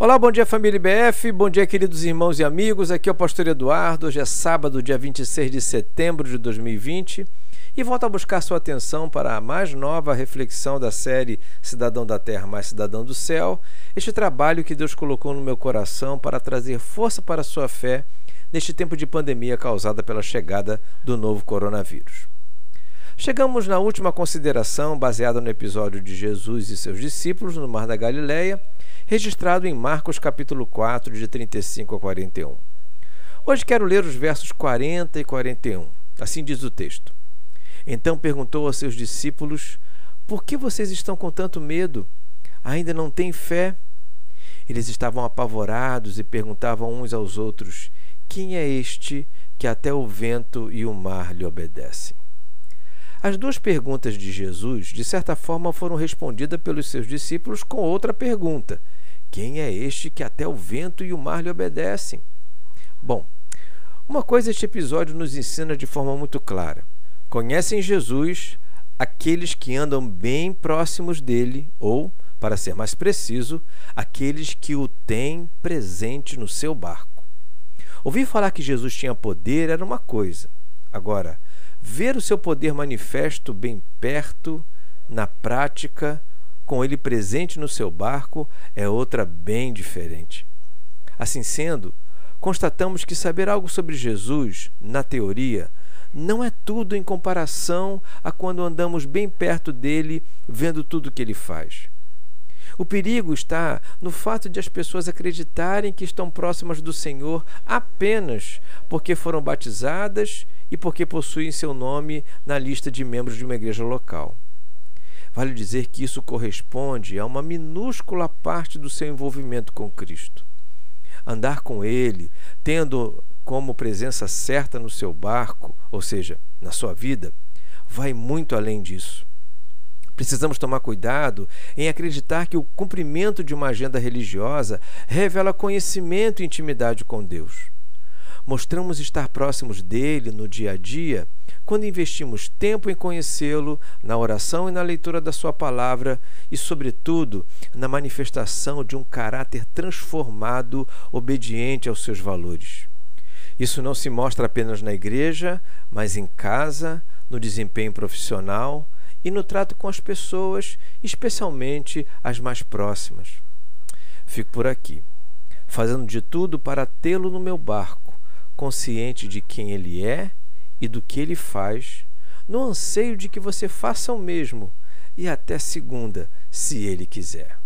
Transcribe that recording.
Olá, bom dia família IBF, bom dia queridos irmãos e amigos. Aqui é o pastor Eduardo. Hoje é sábado, dia 26 de setembro de 2020 e volto a buscar sua atenção para a mais nova reflexão da série Cidadão da Terra mais Cidadão do Céu. Este trabalho que Deus colocou no meu coração para trazer força para a sua fé neste tempo de pandemia causada pela chegada do novo coronavírus. Chegamos na última consideração, baseada no episódio de Jesus e seus discípulos no Mar da Galileia registrado em Marcos capítulo 4, de 35 a 41. Hoje quero ler os versos 40 e 41. Assim diz o texto. Então perguntou aos seus discípulos: Por que vocês estão com tanto medo? Ainda não têm fé? Eles estavam apavorados e perguntavam uns aos outros: Quem é este que até o vento e o mar lhe obedecem? As duas perguntas de Jesus, de certa forma, foram respondidas pelos seus discípulos com outra pergunta, quem é este que até o vento e o mar lhe obedecem? Bom, uma coisa este episódio nos ensina de forma muito clara: conhecem Jesus aqueles que andam bem próximos dele, ou, para ser mais preciso, aqueles que o têm presente no seu barco. Ouvir falar que Jesus tinha poder era uma coisa. Agora, ver o seu poder manifesto bem perto, na prática, com ele presente no seu barco é outra bem diferente. Assim sendo, constatamos que saber algo sobre Jesus, na teoria, não é tudo em comparação a quando andamos bem perto dele, vendo tudo o que ele faz. O perigo está no fato de as pessoas acreditarem que estão próximas do Senhor apenas porque foram batizadas e porque possuem seu nome na lista de membros de uma igreja local. Vale dizer que isso corresponde a uma minúscula parte do seu envolvimento com Cristo. Andar com Ele, tendo como presença certa no seu barco, ou seja, na sua vida, vai muito além disso. Precisamos tomar cuidado em acreditar que o cumprimento de uma agenda religiosa revela conhecimento e intimidade com Deus. Mostramos estar próximos dele no dia a dia quando investimos tempo em conhecê-lo, na oração e na leitura da Sua palavra e, sobretudo, na manifestação de um caráter transformado, obediente aos seus valores. Isso não se mostra apenas na igreja, mas em casa, no desempenho profissional e no trato com as pessoas, especialmente as mais próximas. Fico por aqui, fazendo de tudo para tê-lo no meu barco, consciente de quem ele é e do que ele faz, no anseio de que você faça o mesmo e até segunda, se ele quiser.